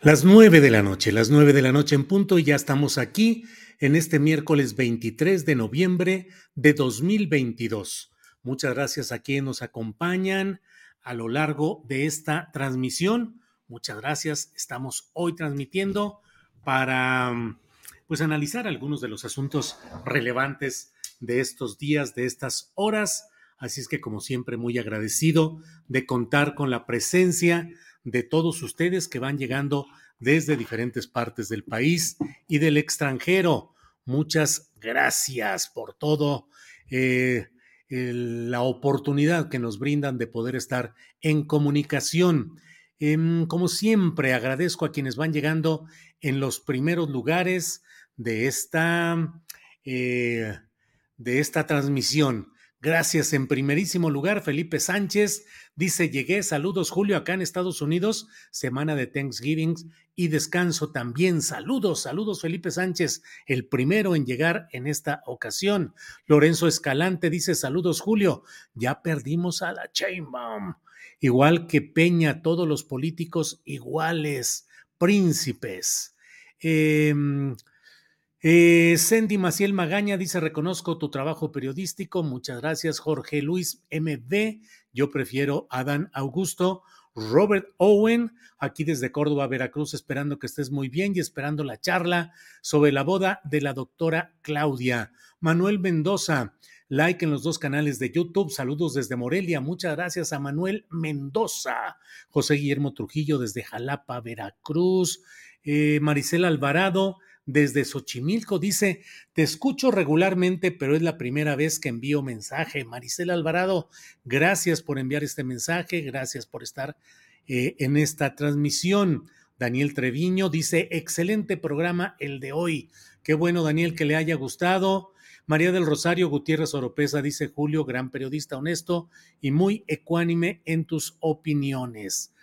Las nueve de la noche, las nueve de la noche en punto y ya estamos aquí en este miércoles 23 de noviembre de 2022. Muchas gracias a quienes nos acompañan a lo largo de esta transmisión. Muchas gracias. Estamos hoy transmitiendo para pues analizar algunos de los asuntos relevantes de estos días, de estas horas. Así es que como siempre muy agradecido de contar con la presencia de todos ustedes que van llegando desde diferentes partes del país y del extranjero. Muchas gracias por todo. Eh, la oportunidad que nos brindan de poder estar en comunicación. Em, como siempre, agradezco a quienes van llegando en los primeros lugares de esta, eh, de esta transmisión. Gracias en primerísimo lugar, Felipe Sánchez. Dice, llegué, saludos Julio, acá en Estados Unidos, semana de Thanksgiving y descanso también. Saludos, saludos Felipe Sánchez, el primero en llegar en esta ocasión. Lorenzo Escalante dice, saludos Julio, ya perdimos a la Chainbaum. Igual que Peña, todos los políticos iguales, príncipes. Eh, eh, Maciel Magaña dice: Reconozco tu trabajo periodístico. Muchas gracias, Jorge Luis MB. Yo prefiero Adán Augusto. Robert Owen, aquí desde Córdoba, Veracruz, esperando que estés muy bien y esperando la charla sobre la boda de la doctora Claudia. Manuel Mendoza, like en los dos canales de YouTube. Saludos desde Morelia. Muchas gracias a Manuel Mendoza. José Guillermo Trujillo desde Jalapa, Veracruz. Eh, Maricela Alvarado desde Xochimilco. Dice, te escucho regularmente, pero es la primera vez que envío mensaje. Maricela Alvarado, gracias por enviar este mensaje, gracias por estar eh, en esta transmisión. Daniel Treviño dice, excelente programa el de hoy. Qué bueno, Daniel, que le haya gustado. María del Rosario Gutiérrez Oropesa dice, Julio, gran periodista honesto y muy ecuánime en tus opiniones.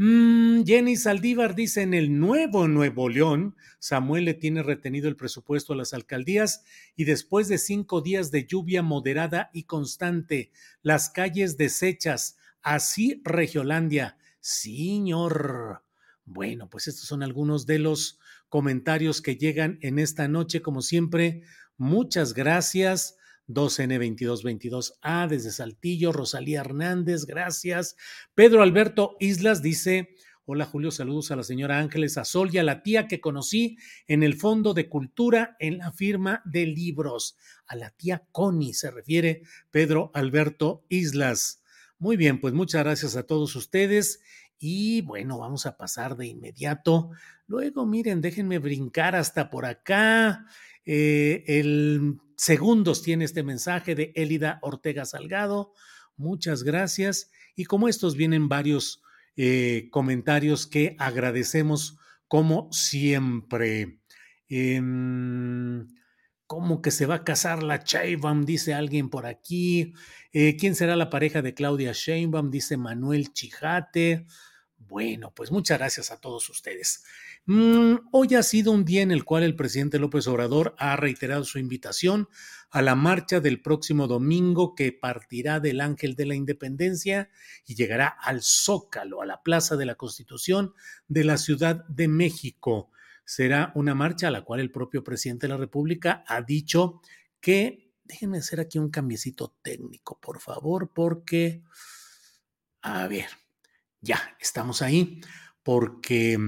Mm, Jenny Saldívar dice, en el nuevo Nuevo León, Samuel le tiene retenido el presupuesto a las alcaldías y después de cinco días de lluvia moderada y constante, las calles deshechas, así Regiolandia. Señor. Bueno, pues estos son algunos de los comentarios que llegan en esta noche, como siempre. Muchas gracias. 2N2222A desde Saltillo, Rosalía Hernández, gracias. Pedro Alberto Islas dice, hola Julio, saludos a la señora Ángeles Azol y a la tía que conocí en el Fondo de Cultura en la firma de libros. A la tía Connie se refiere Pedro Alberto Islas. Muy bien, pues muchas gracias a todos ustedes. Y bueno, vamos a pasar de inmediato. Luego, miren, déjenme brincar hasta por acá. Eh, el segundos tiene este mensaje de Elida Ortega Salgado. Muchas gracias. Y como estos vienen varios eh, comentarios que agradecemos como siempre. Em, ¿Cómo que se va a casar la Sheinbaum? Dice alguien por aquí. Eh, ¿Quién será la pareja de Claudia Sheinbaum? Dice Manuel Chijate. Bueno, pues muchas gracias a todos ustedes. Mm, hoy ha sido un día en el cual el presidente López Obrador ha reiterado su invitación a la marcha del próximo domingo que partirá del Ángel de la Independencia y llegará al Zócalo, a la Plaza de la Constitución de la Ciudad de México. Será una marcha a la cual el propio presidente de la República ha dicho que, déjenme hacer aquí un cambiecito técnico, por favor, porque, a ver, ya, estamos ahí, porque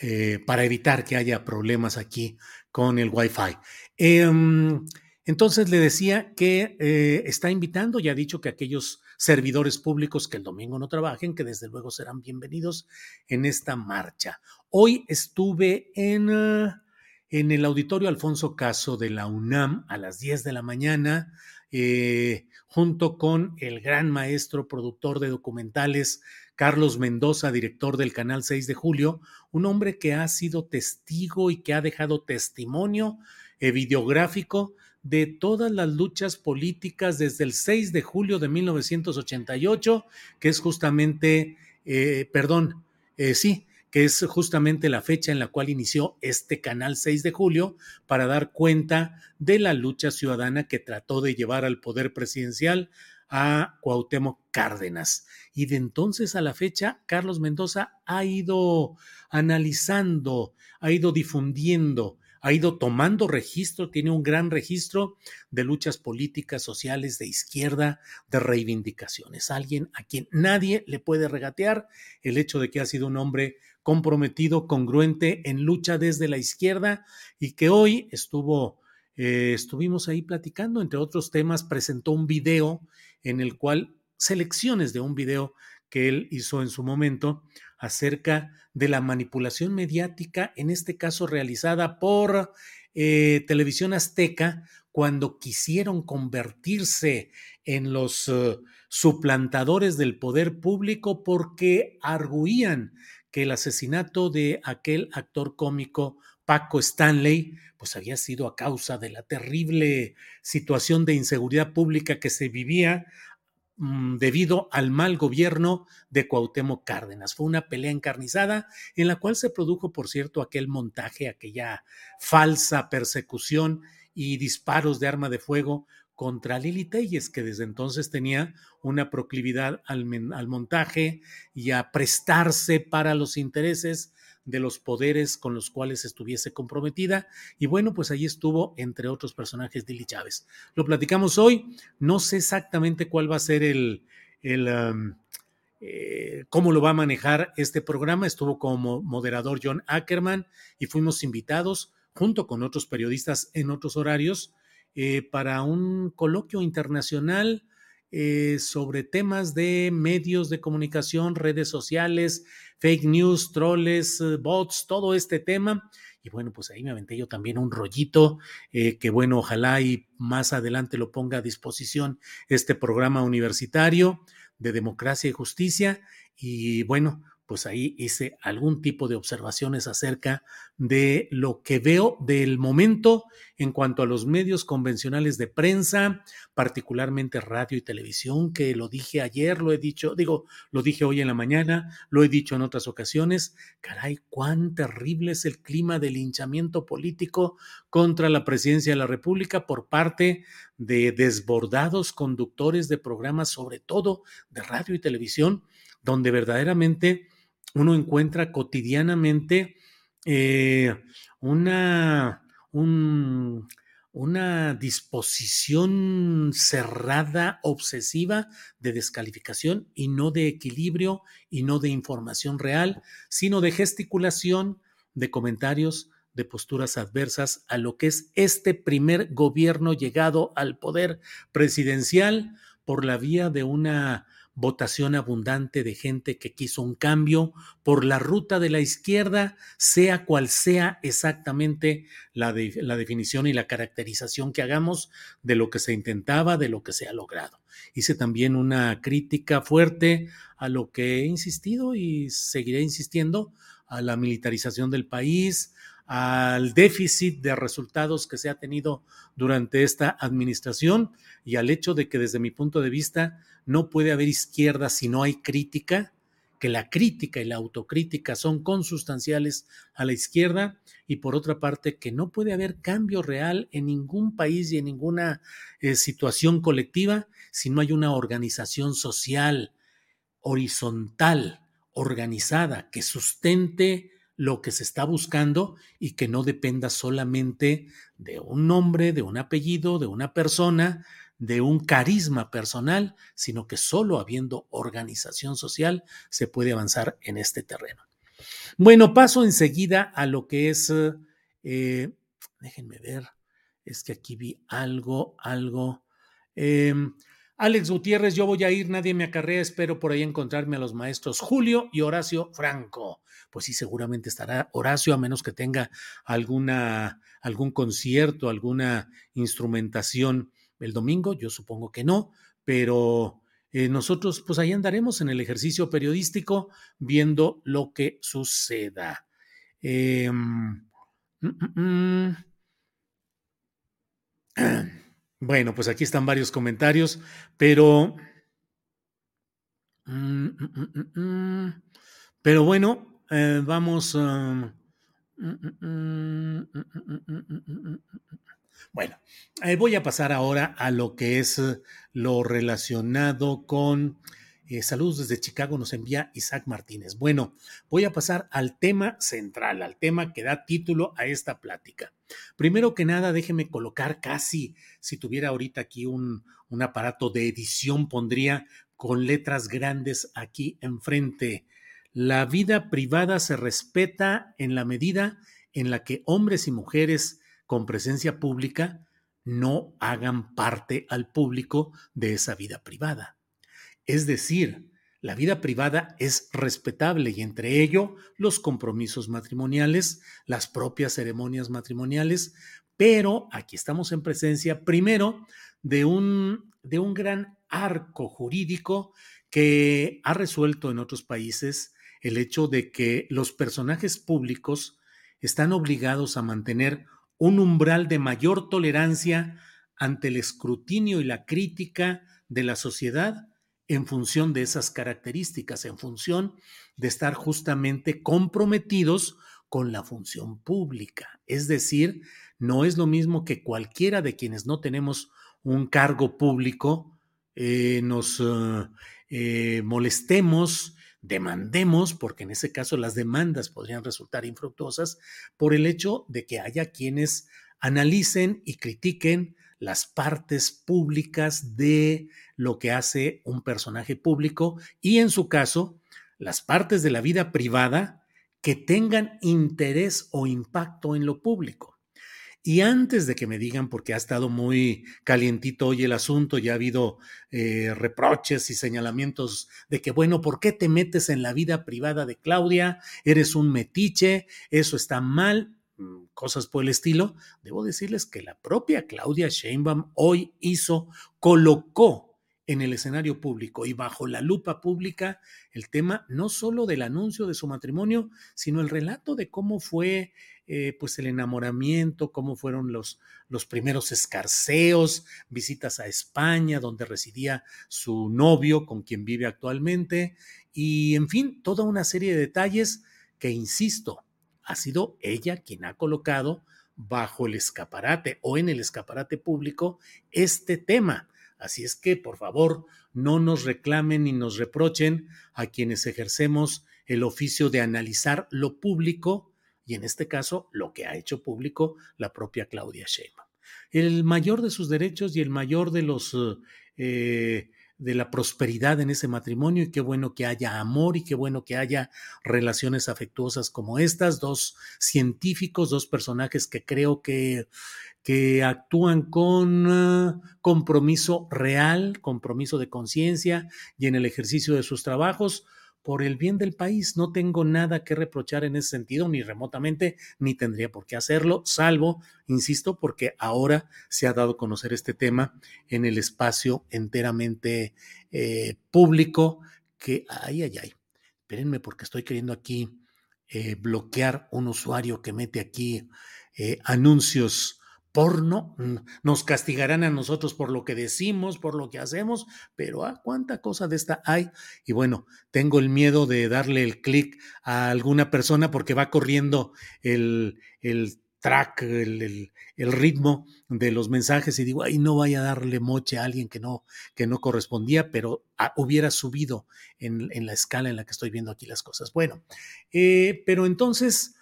eh, para evitar que haya problemas aquí con el Wi-Fi. Em, entonces le decía que eh, está invitando y ha dicho que aquellos servidores públicos que el domingo no trabajen, que desde luego serán bienvenidos en esta marcha. Hoy estuve en, ah, en el auditorio Alfonso Caso de la UNAM a las 10 de la mañana, eh, junto con el gran maestro productor de documentales Carlos Mendoza, director del canal 6 de Julio, un hombre que ha sido testigo y que ha dejado testimonio eh, videográfico de todas las luchas políticas desde el 6 de julio de 1988, que es justamente, eh, perdón, eh, sí, que es justamente la fecha en la cual inició este canal 6 de julio para dar cuenta de la lucha ciudadana que trató de llevar al poder presidencial a Cuauhtémoc Cárdenas. Y de entonces a la fecha, Carlos Mendoza ha ido analizando, ha ido difundiendo, ha ido tomando registro, tiene un gran registro de luchas políticas, sociales, de izquierda, de reivindicaciones. Alguien a quien nadie le puede regatear el hecho de que ha sido un hombre comprometido, congruente en lucha desde la izquierda y que hoy estuvo, eh, estuvimos ahí platicando, entre otros temas, presentó un video en el cual selecciones de un video que él hizo en su momento acerca de la manipulación mediática, en este caso realizada por eh, Televisión Azteca, cuando quisieron convertirse en los eh, suplantadores del poder público porque arguían que el asesinato de aquel actor cómico Paco Stanley, pues había sido a causa de la terrible situación de inseguridad pública que se vivía Mm, debido al mal gobierno de Cuauhtémoc Cárdenas. Fue una pelea encarnizada en la cual se produjo, por cierto, aquel montaje, aquella falsa persecución y disparos de arma de fuego contra Lili Telles, que desde entonces tenía una proclividad al, al montaje y a prestarse para los intereses de los poderes con los cuales estuviese comprometida. Y bueno, pues ahí estuvo, entre otros personajes, Dili Chávez. Lo platicamos hoy. No sé exactamente cuál va a ser el, el eh, cómo lo va a manejar este programa. Estuvo como moderador John Ackerman y fuimos invitados junto con otros periodistas en otros horarios eh, para un coloquio internacional eh, sobre temas de medios de comunicación, redes sociales, fake news, troles, eh, bots, todo este tema. Y bueno, pues ahí me aventé yo también un rollito, eh, que bueno, ojalá y más adelante lo ponga a disposición este programa universitario de democracia y justicia. Y bueno, pues ahí hice algún tipo de observaciones acerca de lo que veo del momento en cuanto a los medios convencionales de prensa, particularmente radio y televisión, que lo dije ayer, lo he dicho, digo, lo dije hoy en la mañana, lo he dicho en otras ocasiones. Caray, cuán terrible es el clima de linchamiento político contra la presidencia de la República por parte de desbordados conductores de programas, sobre todo de radio y televisión, donde verdaderamente uno encuentra cotidianamente eh, una, una disposición cerrada, obsesiva de descalificación y no de equilibrio y no de información real, sino de gesticulación, de comentarios, de posturas adversas a lo que es este primer gobierno llegado al poder presidencial por la vía de una votación abundante de gente que quiso un cambio por la ruta de la izquierda, sea cual sea exactamente la, la, definición y la caracterización que hagamos de lo que se intentaba, de lo que se ha logrado. Hice también una crítica fuerte a lo que he insistido y seguiré insistiendo, a la militarización del país, al déficit de resultados que se ha tenido durante esta administración y al hecho de que desde mi punto de vista no puede haber izquierda si no hay crítica, que la crítica y la autocrítica son consustanciales a la izquierda y por otra parte que no puede haber cambio real en ningún país y en ninguna eh, situación colectiva si no hay una organización social horizontal, organizada, que sustente lo que se está buscando y que no dependa solamente de un nombre, de un apellido, de una persona, de un carisma personal, sino que solo habiendo organización social se puede avanzar en este terreno. Bueno, paso enseguida a lo que es, eh, déjenme ver, es que aquí vi algo, algo. Em, Alex Gutiérrez, yo voy a ir, nadie me acarrea, espero por ahí encontrarme a los maestros Julio y Horacio Franco. Pues sí, seguramente estará Horacio, a menos que tenga alguna, algún concierto, alguna instrumentación el domingo, yo supongo que no, pero eh, nosotros pues ahí andaremos en el ejercicio periodístico viendo lo que suceda. Eh, mm, mm, mm. Bueno, pues aquí están varios comentarios, pero... Pero bueno, eh, vamos... Bueno, eh, voy a pasar ahora a lo que es lo relacionado con eh, saludos desde Chicago, nos envía Isaac Martínez. Bueno, voy a pasar al tema central, al tema que da título a esta plática. Primero que nada, déjeme colocar casi, si tuviera ahorita aquí un, un aparato de edición, pondría con letras grandes aquí enfrente. La vida privada se respeta en la medida en la que hombres y mujeres con presencia pública no hagan parte al público de esa vida privada. Es decir, la vida privada es respetable y entre ello los compromisos matrimoniales, las propias ceremonias matrimoniales, pero aquí estamos en presencia primero de un, de un gran arco jurídico que ha resuelto en otros países el hecho de que los personajes públicos están obligados a mantener un umbral de mayor tolerancia ante el escrutinio y la crítica de la sociedad en función de esas características, en función de estar justamente comprometidos con la función pública. Es decir, no es lo mismo que cualquiera de quienes no tenemos un cargo público eh, nos eh, eh, molestemos demandemos, porque en ese caso las demandas podrían resultar infructuosas, por el hecho de que haya quienes analicen y critiquen las partes públicas de lo que hace un personaje público y en su caso, las partes de la vida privada que tengan interés o impacto en lo público. Y antes de que me digan, porque ha estado muy calientito hoy el asunto, ya ha habido eh, reproches y señalamientos de que, bueno, ¿por qué te metes en la vida privada de Claudia? Eres un metiche, eso está mal, mm, cosas por el estilo. Debo decirles que la propia Claudia Sheinbaum hoy hizo, colocó en el escenario público y bajo la lupa pública el tema no solo del anuncio de su matrimonio, sino el relato de cómo fue eh, pues el enamoramiento, cómo fueron los, los primeros escarceos, visitas a España, donde residía su novio, con quien vive actualmente, y en fin, toda una serie de detalles que, insisto, ha sido ella quien ha colocado bajo el escaparate o en el escaparate público este tema. Así es que, por favor, no nos reclamen ni nos reprochen a quienes ejercemos el oficio de analizar lo público y en este caso lo que ha hecho público la propia Claudia Sheinbaum. El mayor de sus derechos y el mayor de los eh, de la prosperidad en ese matrimonio y qué bueno que haya amor y qué bueno que haya relaciones afectuosas como estas, dos científicos, dos personajes que creo que, que actúan con uh, compromiso real, compromiso de conciencia y en el ejercicio de sus trabajos, por el bien del país. No tengo nada que reprochar en ese sentido, ni remotamente, ni tendría por qué hacerlo, salvo, insisto, porque ahora se ha dado a conocer este tema en el espacio enteramente eh, público que, ay, ay, ay, espérenme porque estoy queriendo aquí eh, bloquear un usuario que mete aquí eh, anuncios porno, nos castigarán a nosotros por lo que decimos, por lo que hacemos, pero ¿a cuánta cosa de esta hay? Y bueno, tengo el miedo de darle el clic a alguna persona porque va corriendo el, el track, el, el, ritmo de los mensajes y digo, ay, no vaya a darle moche a alguien que no, que no correspondía, pero hubiera subido en, en, la escala en la que estoy viendo aquí las cosas. Bueno, eh, pero entonces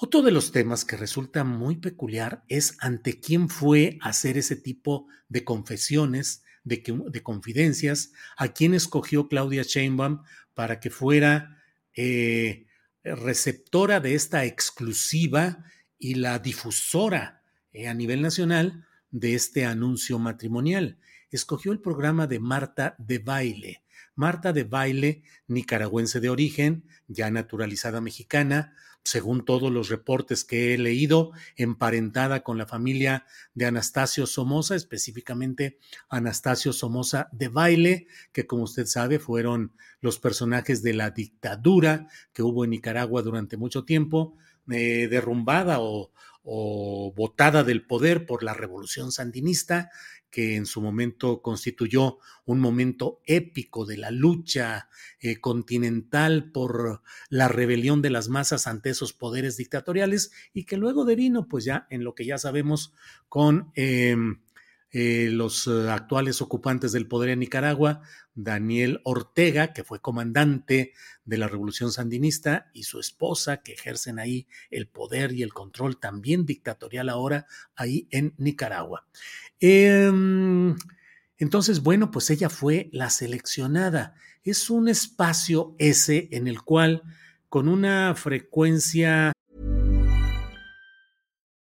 otro de los temas que resulta muy peculiar es ante quién fue hacer ese tipo de confesiones, de, de confidencias, a quién escogió Claudia Sheinbaum para que fuera eh, receptora de esta exclusiva y la difusora eh, a nivel nacional de este anuncio matrimonial. Escogió el programa de Marta de Baile. Marta de Baile, nicaragüense de origen, ya naturalizada mexicana, según todos los reportes que he leído, emparentada con la familia de Anastasio Somoza, específicamente Anastasio Somoza de Baile, que como usted sabe fueron los personajes de la dictadura que hubo en Nicaragua durante mucho tiempo, eh, derrumbada o, o botada del poder por la revolución sandinista que en su momento constituyó un momento épico de la lucha eh, continental por la rebelión de las masas ante esos poderes dictatoriales y que luego devino, pues ya en lo que ya sabemos, con em, eh, los eh, actuales ocupantes del poder en Nicaragua, Daniel Ortega, que fue comandante de la Revolución Sandinista, y su esposa, que ejercen ahí el poder y el control también dictatorial ahora ahí en Nicaragua. Em, entonces, bueno, pues ella fue la seleccionada. Es un espacio ese en el cual con una frecuencia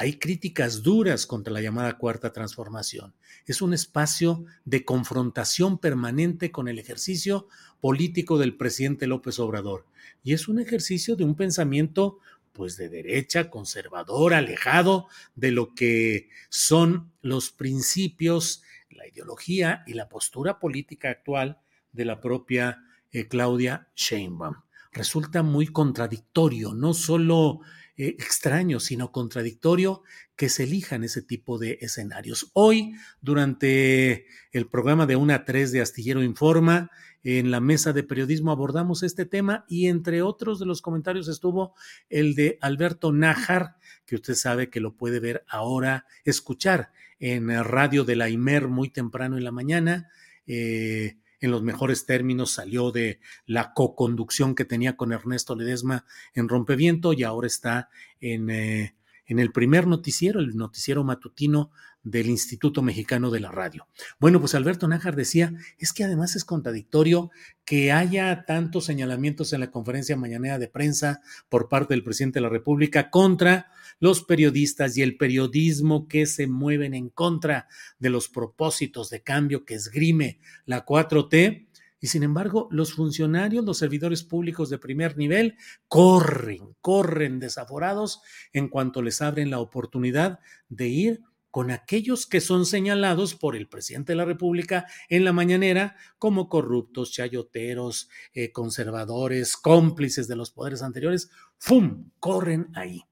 Hay críticas duras contra la llamada cuarta transformación. Es un espacio de confrontación permanente con el ejercicio político del presidente López Obrador. Y es un ejercicio de un pensamiento pues de derecha, conservador, alejado de lo que son los principios, la ideología y la postura política actual de la propia eh, Claudia Sheinbaum. Resulta muy contradictorio, no solo eh, extraño, sino contradictorio que se elijan ese tipo de escenarios. Hoy, durante el programa de 1 a 3 de Astillero Informa, en la mesa de periodismo abordamos este tema y entre otros de los comentarios estuvo el de Alberto Nájar, que usted sabe que lo puede ver ahora, escuchar en Radio de la IMER muy temprano en la mañana. Eh, en los mejores términos, salió de la co-conducción que tenía con Ernesto Ledesma en Rompeviento y ahora está en, eh, en el primer noticiero, el noticiero matutino del Instituto Mexicano de la Radio. Bueno, pues Alberto Nájar decía, es que además es contradictorio que haya tantos señalamientos en la conferencia mañanera de prensa por parte del presidente de la República contra los periodistas y el periodismo que se mueven en contra de los propósitos de cambio que esgrime la 4T. Y sin embargo, los funcionarios, los servidores públicos de primer nivel, corren, corren desaforados en cuanto les abren la oportunidad de ir con aquellos que son señalados por el presidente de la República en la mañanera como corruptos, chayoteros, eh, conservadores, cómplices de los poderes anteriores, ¡fum! corren ahí.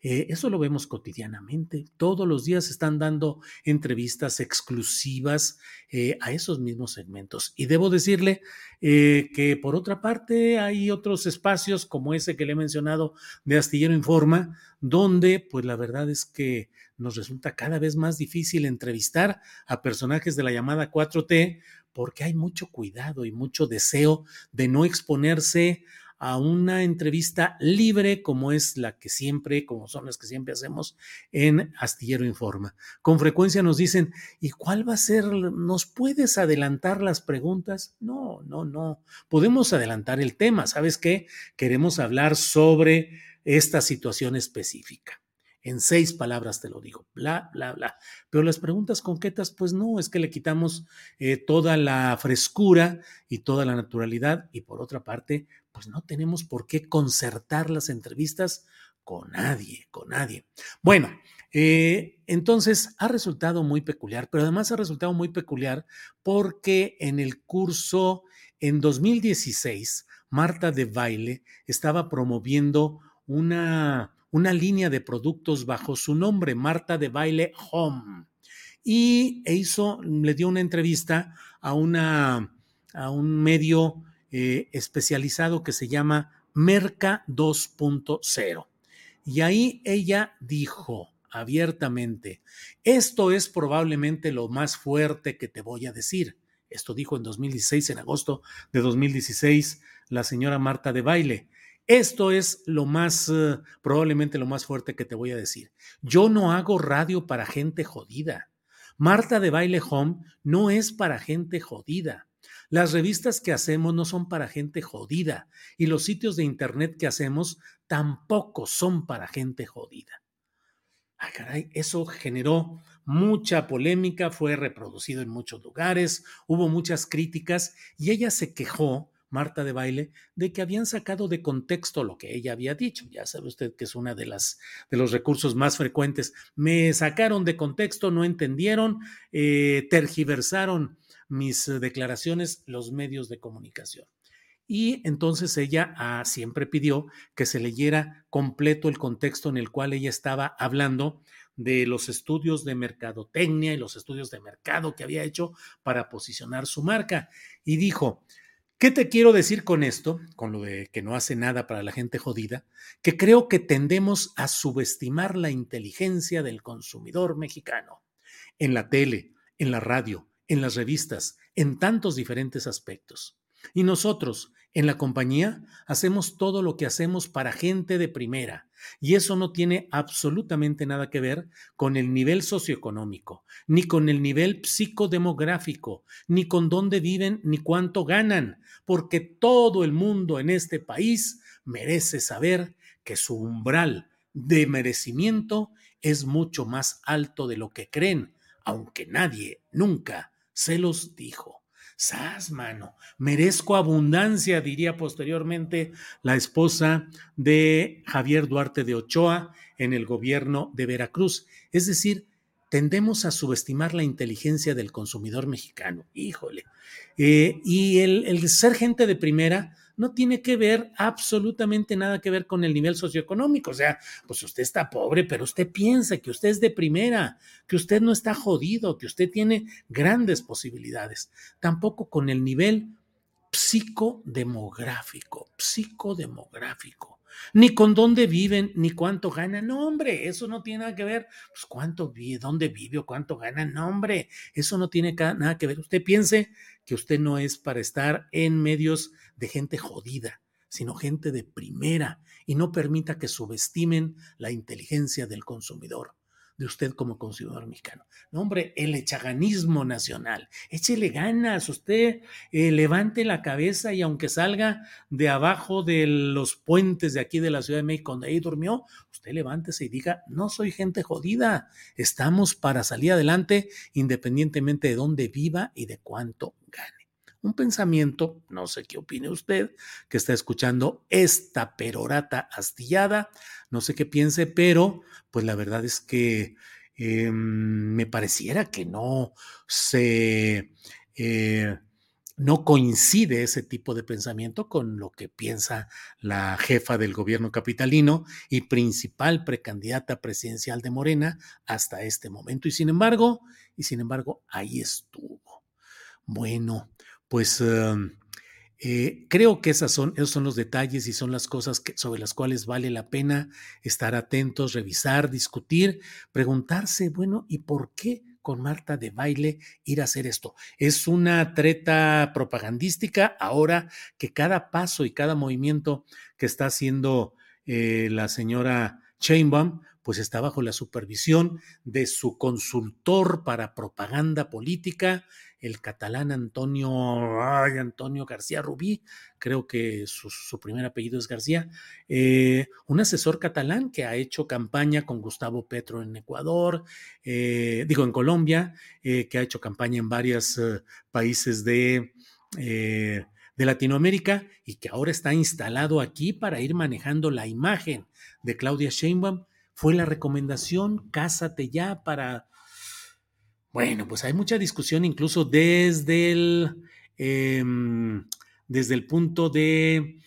Eh, eso lo vemos cotidianamente. Todos los días están dando entrevistas exclusivas eh, a esos mismos segmentos. Y debo decirle eh, que por otra parte hay otros espacios como ese que le he mencionado de Astillero Informa, donde pues la verdad es que nos resulta cada vez más difícil entrevistar a personajes de la llamada 4T porque hay mucho cuidado y mucho deseo de no exponerse a una entrevista libre como es la que siempre, como son las que siempre hacemos en Astillero Informa. Con frecuencia nos dicen, ¿y cuál va a ser? ¿Nos puedes adelantar las preguntas? No, no, no. Podemos adelantar el tema. ¿Sabes qué? Queremos hablar sobre esta situación específica. En seis palabras te lo digo, bla, bla, bla. Pero las preguntas concretas, pues no, es que le quitamos eh, toda la frescura y toda la naturalidad. Y por otra parte, pues no tenemos por qué concertar las entrevistas con nadie, con nadie. Bueno, eh, entonces ha resultado muy peculiar, pero además ha resultado muy peculiar porque en el curso en 2016, Marta de Baile estaba promoviendo una, una línea de productos bajo su nombre, Marta de Baile Home. Y e le dio una entrevista a, una, a un medio eh, especializado que se llama Merca 2.0. Y ahí ella dijo abiertamente, esto es probablemente lo más fuerte que te voy a decir. Esto dijo en 2016, en agosto de 2016, la señora Marta de Baile. Esto es lo más, eh, probablemente lo más fuerte que te voy a decir. Yo no hago radio para gente jodida. Marta de Baile Home no es para gente jodida. Las revistas que hacemos no son para gente jodida y los sitios de internet que hacemos tampoco son para gente jodida. Ah, caray, eso generó mucha polémica, fue reproducido en muchos lugares, hubo muchas críticas y ella se quejó, Marta de Baile, de que habían sacado de contexto lo que ella había dicho. Ya sabe usted que es una de de los recursos más frecuentes. Me sacaron de contexto, no entendieron, eh, tergiversaron mis eh, declaraciones los medios de comunicación. Y entonces ella ah, siempre pidió que se leyera completo el contexto en el cual ella estaba hablando de los estudios de mercadotecnia y los estudios de mercado que había hecho para posicionar su marca. Y dijo, ¿qué te quiero decir con esto? Con lo de que no hace nada para la gente jodida, que creo que tendemos a subestimar la inteligencia del consumidor mexicano en la tele, en la radio, en las revistas, en tantos diferentes aspectos. Y nosotros, en la compañía, hacemos todo lo que hacemos para gente de primera, y eso no tiene absolutamente nada que ver con el nivel socioeconómico, ni con el nivel psicodemográfico, ni con dónde viven, ni cuánto ganan, porque todo el mundo en este país merece saber que su umbral de merecimiento es mucho más alto de lo que creen, aunque nadie nunca se los dijo. Sas, mano, merezco abundancia, diría posteriormente la esposa de Javier Duarte de Ochoa en el gobierno de Veracruz. Es decir, tendemos a subestimar la inteligencia del consumidor mexicano. Híjole. Eh, y el, el ser gente de primera no tiene que ver absolutamente nada que ver con el nivel socioeconómico. O sea, pues usted está pobre, pero usted piensa que usted es de primera, que usted no está jodido, que usted tiene grandes posibilidades. Tampoco con el nivel psicodemográfico, psicodemográfico. Ni con dónde viven, ni cuánto ganan. No, hombre, eso no tiene nada que ver. Pues cuánto vive, dónde vive o cuánto gana. No, hombre, eso no tiene nada que ver. Usted piense que usted no es para estar en medios de gente jodida, sino gente de primera, y no permita que subestimen la inteligencia del consumidor de usted como consumidor mexicano. No, hombre, el echaganismo nacional. Échele ganas, usted eh, levante la cabeza y aunque salga de abajo de los puentes de aquí de la Ciudad de México, donde ahí durmió, usted levántese y diga, no soy gente jodida, estamos para salir adelante independientemente de dónde viva y de cuánto gane un pensamiento, no sé qué opine usted, que está escuchando esta perorata astillada, no sé qué piense, pero pues la verdad es que em, me pareciera que no se... Eh, no coincide ese tipo de pensamiento con lo que piensa la jefa del gobierno capitalino y principal precandidata presidencial de Morena hasta este momento. Y sin embargo, y sin embargo, ahí estuvo. Bueno, pues em, eh, creo que esos son los detalles y son las cosas sobre las cuales vale la pena estar atentos, revisar, discutir, preguntarse, bueno, ¿y por qué? con Marta de baile ir a hacer esto. Es una treta propagandística ahora que cada paso y cada movimiento que está haciendo eh, la señora Chainbaum, pues está bajo la supervisión de su consultor para propaganda política, el catalán Antonio, Antonio García Rubí, creo que su, primer apellido es García, eh, un asesor catalán que ha hecho campaña con Gustavo Petro en Ecuador, eh, digo en Colombia, que ha hecho campaña en varios países de de Latinoamérica y que ahora está instalado aquí para ir manejando la imagen de Claudia Sheinbaum. Fue la recomendación, cásate ya para... Bueno, pues hay mucha discusión incluso desde el, em, desde el punto de,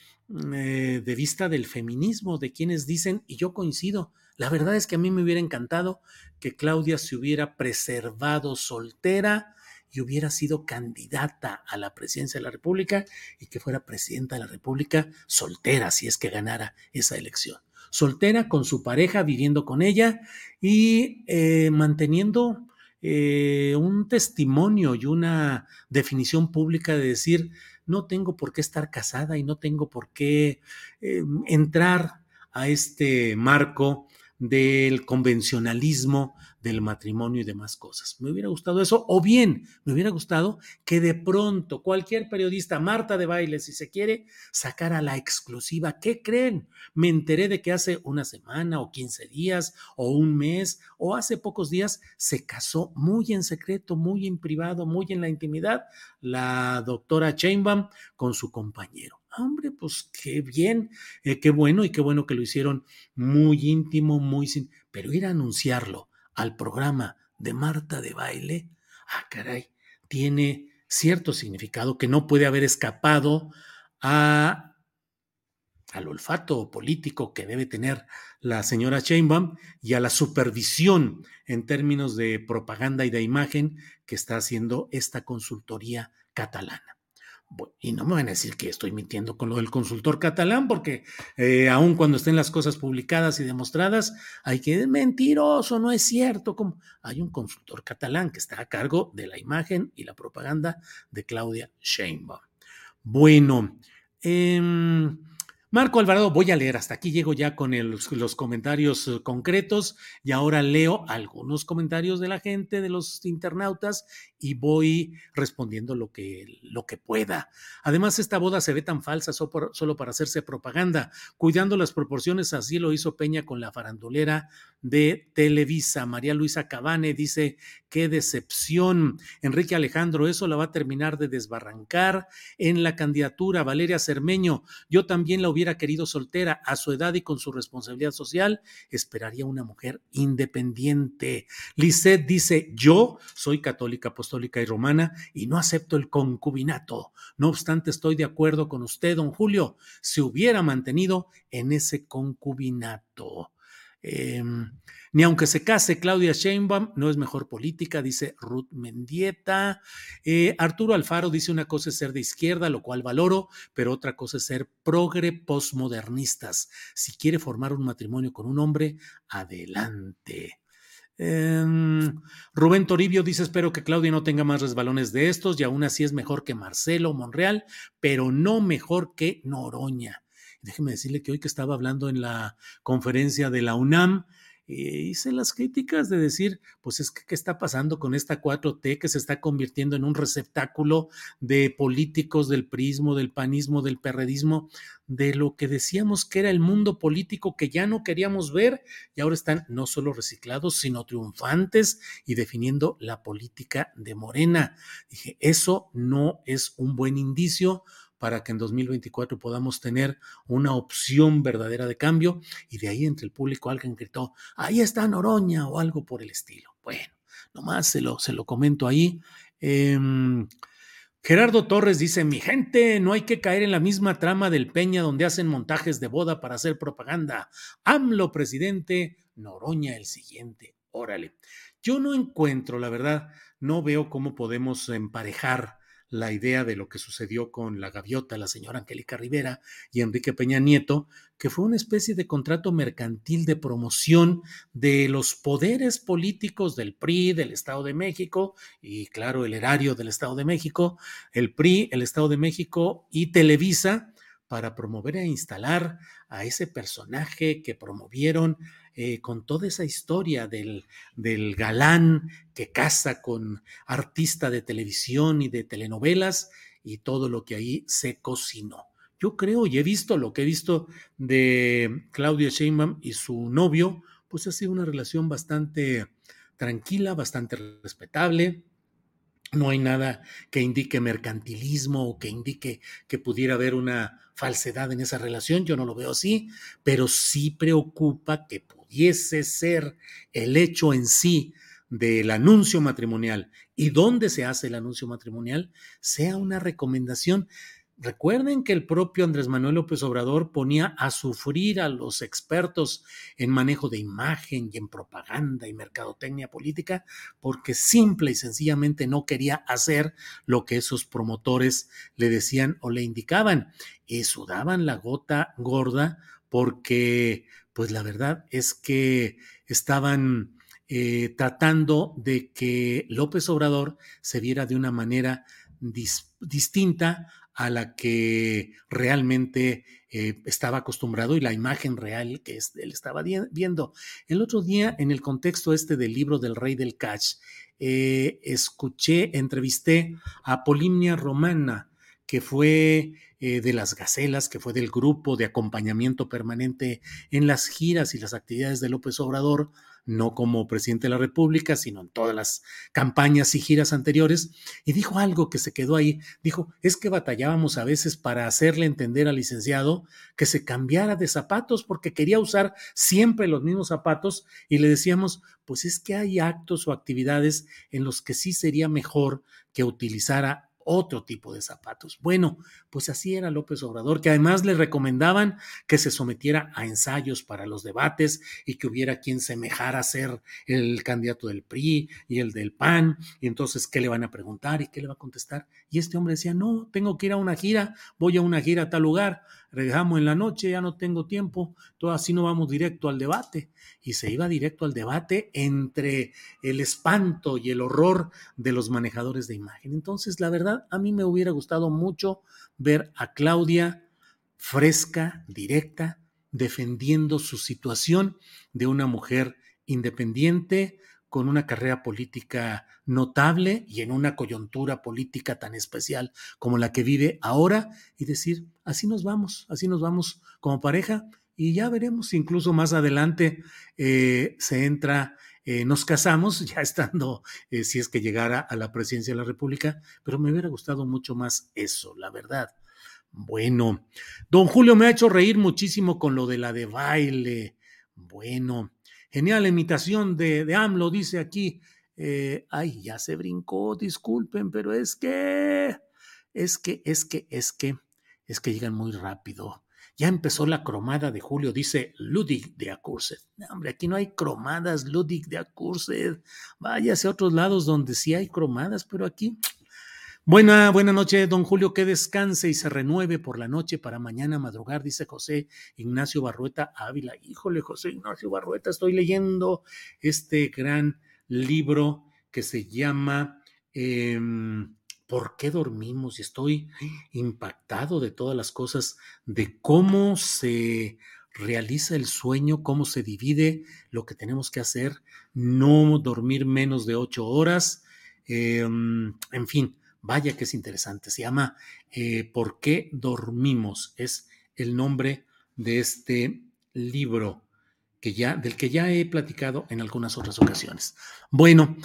eh, de vista del feminismo, de quienes dicen, y yo coincido, la verdad es que a mí me hubiera encantado que Claudia se hubiera preservado soltera, y hubiera sido candidata a la presidencia de la República y que fuera presidenta de la República soltera si es que ganara esa elección. Soltera con su pareja, viviendo con ella y eh, manteniendo eh, un testimonio y una definición pública de decir, no tengo por qué estar casada y no tengo por qué eh, entrar a este marco del convencionalismo del matrimonio y demás cosas. Me hubiera gustado eso, o bien me hubiera gustado que de pronto cualquier periodista, Marta de Baile, si se quiere, sacara la exclusiva. ¿Qué creen? Me enteré de que hace una semana o 15 días o un mes o hace pocos días se casó muy en secreto, muy en privado, muy en la intimidad la doctora Chainbaum con su compañero. Hombre, pues qué bien, eh, qué bueno y qué bueno que lo hicieron muy íntimo, muy sin... Pero ir a anunciarlo al programa de Marta de baile, ah, caray, tiene cierto significado que no puede haber escapado a al olfato político que debe tener la señora Sheinbaum y a la supervisión en términos de propaganda y de imagen que está haciendo esta consultoría catalana y no me van a decir que estoy mintiendo con lo del consultor catalán, porque eh, aun cuando estén las cosas publicadas y demostradas, hay que mentiroso, no es cierto. Hay un consultor catalán que está a cargo de la imagen y la propaganda de Claudia Sheinbaum. Bueno, eh, Marco Alvarado, voy a leer, hasta aquí llego ya con los comentarios eh, concretos y ahora leo algunos comentarios de la gente, de los internautas y voy respondiendo lo que, lo que pueda. Además, esta boda se ve tan falsa solo para hacerse propaganda, cuidando las proporciones, así lo hizo Peña con la farandulera de Televisa. María Luisa Cabane dice, qué decepción. Enrique Alejandro, eso la va a terminar de desbarrancar en la candidatura. Valeria Cermeño, yo también la hubiera querido soltera a su edad y con su responsabilidad social, esperaría una mujer independiente. Lisette dice, yo soy católica, apostólica y romana y no acepto el concubinato. No obstante, estoy de acuerdo con usted, don Julio, se hubiera mantenido en ese concubinato. Em, ni aunque se case Claudia Sheinbaum, no es mejor política, dice Ruth Mendieta. Eh, Arturo Alfaro dice una cosa es ser de izquierda, lo cual valoro, pero otra cosa es ser progre postmodernistas. Si quiere formar un matrimonio con un hombre, adelante. Em, Rubén Toribio dice: Espero que Claudia no tenga más resbalones de estos y aún así es mejor que Marcelo Monreal, pero no mejor que Noroña. Déjeme decirle que hoy que estaba hablando en la conferencia de la UNAM, eh, hice las críticas de decir, pues es que qué está pasando con esta 4T que se está convirtiendo en un receptáculo de políticos del prismo, del panismo, del perredismo, de lo que decíamos que era el mundo político que ya no queríamos ver y ahora están no solo reciclados, sino triunfantes y definiendo la política de Morena. Dije, eso no es un buen indicio para que en 2024 podamos tener una opción verdadera de cambio y de ahí entre el público alguien gritó, ahí está Noroña o algo por el estilo. Bueno, nomás se lo, se lo comento ahí. Em, Gerardo Torres dice, mi gente, no hay que caer en la misma trama del Peña donde hacen montajes de boda para hacer propaganda. AMLO presidente, Noroña el siguiente. Órale. Yo no encuentro, la verdad, no veo cómo podemos emparejar la idea de lo que sucedió con la gaviota, la señora Angélica Rivera y Enrique Peña Nieto, que fue una especie de contrato mercantil de promoción de los poderes políticos del PRI, del Estado de México y claro, el erario del Estado de México, el PRI, el Estado de México y Televisa para promover e instalar a ese personaje que promovieron eh, con toda esa historia del, galán que casa con artista de televisión y de telenovelas y todo lo que ahí se cocinó. Yo creo y he visto lo que he visto de Claudia Sheinbaum y su novio, pues ha sido una relación bastante tranquila, bastante respetable, no hay nada que indique mercantilismo o que indique que pudiera haber una falsedad en esa relación, yo no lo veo así, pero sí preocupa que pudiese ser el hecho en sí del anuncio matrimonial. Y dónde se hace el anuncio matrimonial sea una recomendación. Recuerden que el propio Andrés Manuel López Obrador ponía a sufrir a los expertos en manejo de imagen y en propaganda y mercadotecnia política porque simple y sencillamente no quería hacer lo que esos promotores le decían o le indicaban. Y sudaban la gota gorda porque pues la verdad es que estaban eh, tratando de que López Obrador se viera de una manera distinta a la que realmente eh, estaba acostumbrado y la imagen real que él estaba viendo. El otro día, en el contexto este del libro del rey del catch, eh, escuché, entrevisté a Polimnia Romana, que fue eh, de las Gacelas, que fue del grupo de acompañamiento permanente en las giras y las actividades de López Obrador, no como presidente de la República, sino en todas las campañas y giras anteriores, y dijo algo que se quedó ahí. Dijo, es que batallábamos a veces para hacerle entender al licenciado que se cambiara de zapatos porque quería usar siempre los mismos zapatos y le decíamos, pues es que hay actos o actividades en los que sí sería mejor que utilizara otro tipo de zapatos. Bueno, pues así era López Obrador, que además le recomendaban que se sometiera a ensayos para los debates y que hubiera quien semejara a ser el candidato del PRI y el del PAN, y entonces, ¿qué le van a preguntar y qué le va a contestar? Y este hombre decía, no, tengo que ir a una gira, voy a una gira a tal lugar, regresamos en la noche, ya no tengo tiempo, todo así no vamos directo al debate. Y se iba directo al debate entre el espanto y el horror de los manejadores de imagen. Entonces, la verdad, a mí me hubiera gustado mucho ver a Claudia fresca, directa, defendiendo su situación de una mujer independiente, con una carrera política notable y en una coyuntura política tan especial como la que vive ahora y decir, así nos vamos, así nos vamos como pareja y ya veremos, incluso más adelante eh, se entra, eh, nos casamos, ya estando, eh, si es que llegara a la presidencia de la República, pero me hubiera gustado mucho más eso, la verdad. Bueno, don Julio me ha hecho reír muchísimo con lo de la de baile. Bueno, Genial imitación de, de AMLO, dice aquí. Eh, ay, ya se brincó, disculpen, pero es que, es que, es que, es que, es que llegan muy rápido. Ya empezó la cromada de Julio, dice Ludwig de Acurset. hombre, aquí no hay cromadas, Ludwig de Acurset. Váyase a otros lados donde sí hay cromadas, pero aquí Buena, buena noche, don Julio, que descanse y se renueve por la noche para mañana madrugar, dice José Ignacio Barrueta Ávila. Híjole, José Ignacio Barrueta, estoy leyendo este gran libro que se llama em, ¿Por qué dormimos? Y estoy impactado de todas las cosas, de cómo se realiza el sueño, cómo se divide lo que tenemos que hacer, no dormir menos de ocho horas, em, en fin Vaya que es interesante. Se llama eh, ¿Por qué dormimos? Es el nombre de este libro que ya, del que ya he platicado en algunas otras ocasiones. Bueno,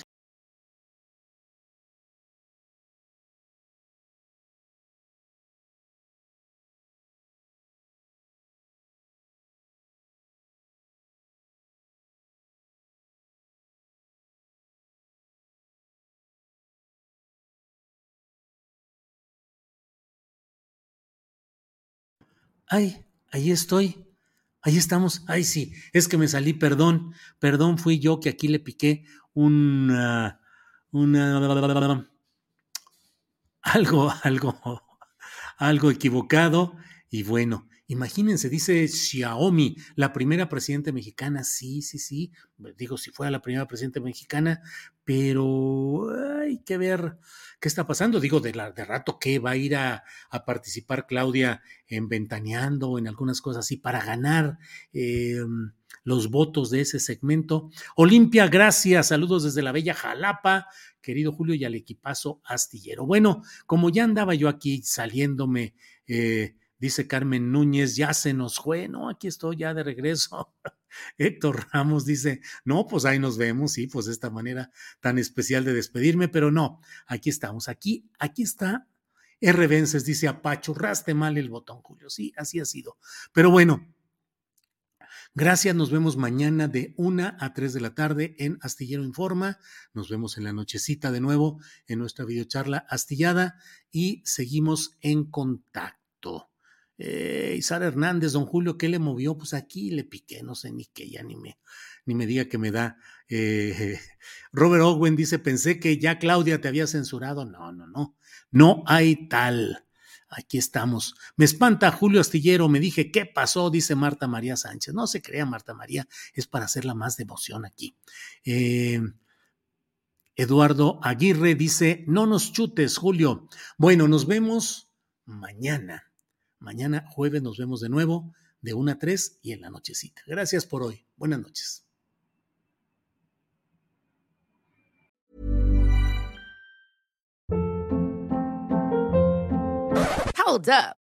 ay, ahí estoy, ahí estamos, ay sí, es que me salí, perdón, perdón, fui yo que aquí le piqué una, una, algo, algo, algo equivocado. Y bueno, imagínense, dice Xiaomi, la primera presidenta mexicana. Sí, sí, sí. Digo, si fuera la primera presidenta mexicana, pero hay que ver qué está pasando. Digo, de, la, de rato que va a ir a, participar Claudia en Ventaneando en algunas cosas así para ganar. Eh, los votos de ese segmento. Olimpia, gracias. Saludos desde la bella Jalapa, querido Julio, y al equipazo astillero. Bueno, como ya andaba yo aquí saliéndome, eh, dice Carmen Núñez, ya se nos fue, no, aquí estoy ya de regreso. Héctor Ramos dice, no, pues ahí nos vemos, sí, pues esta manera tan especial de despedirme, pero no, aquí estamos, aquí, aquí está. R. Vences dice, apachurraste mal el botón, Julio. Sí, así ha sido. Pero bueno, Gracias, nos vemos mañana de una a 3 de la tarde en Astillero Informa. Nos vemos en la nochecita de nuevo en nuestra videocharla astillada y seguimos en contacto. Eh, Sara Hernández, don Julio, ¿qué le movió? Pues aquí le piqué, no sé ni qué, ya ni me, ni me diga que me da. Eh, Robert Owen dice, pensé que ya Claudia te había censurado. No, no, no, no hay tal. Aquí estamos. Me espanta Julio Astillero, me dije, ¿qué pasó? Dice Marta María Sánchez. No se crea, Marta María, es para hacerla más de emoción aquí. Eh, Eduardo Aguirre dice, no nos chutes, Julio. Bueno, nos vemos mañana. Mañana jueves nos vemos de nuevo de 1 a 3 y en la nochecita. Gracias por hoy. Buenas noches. Hold up.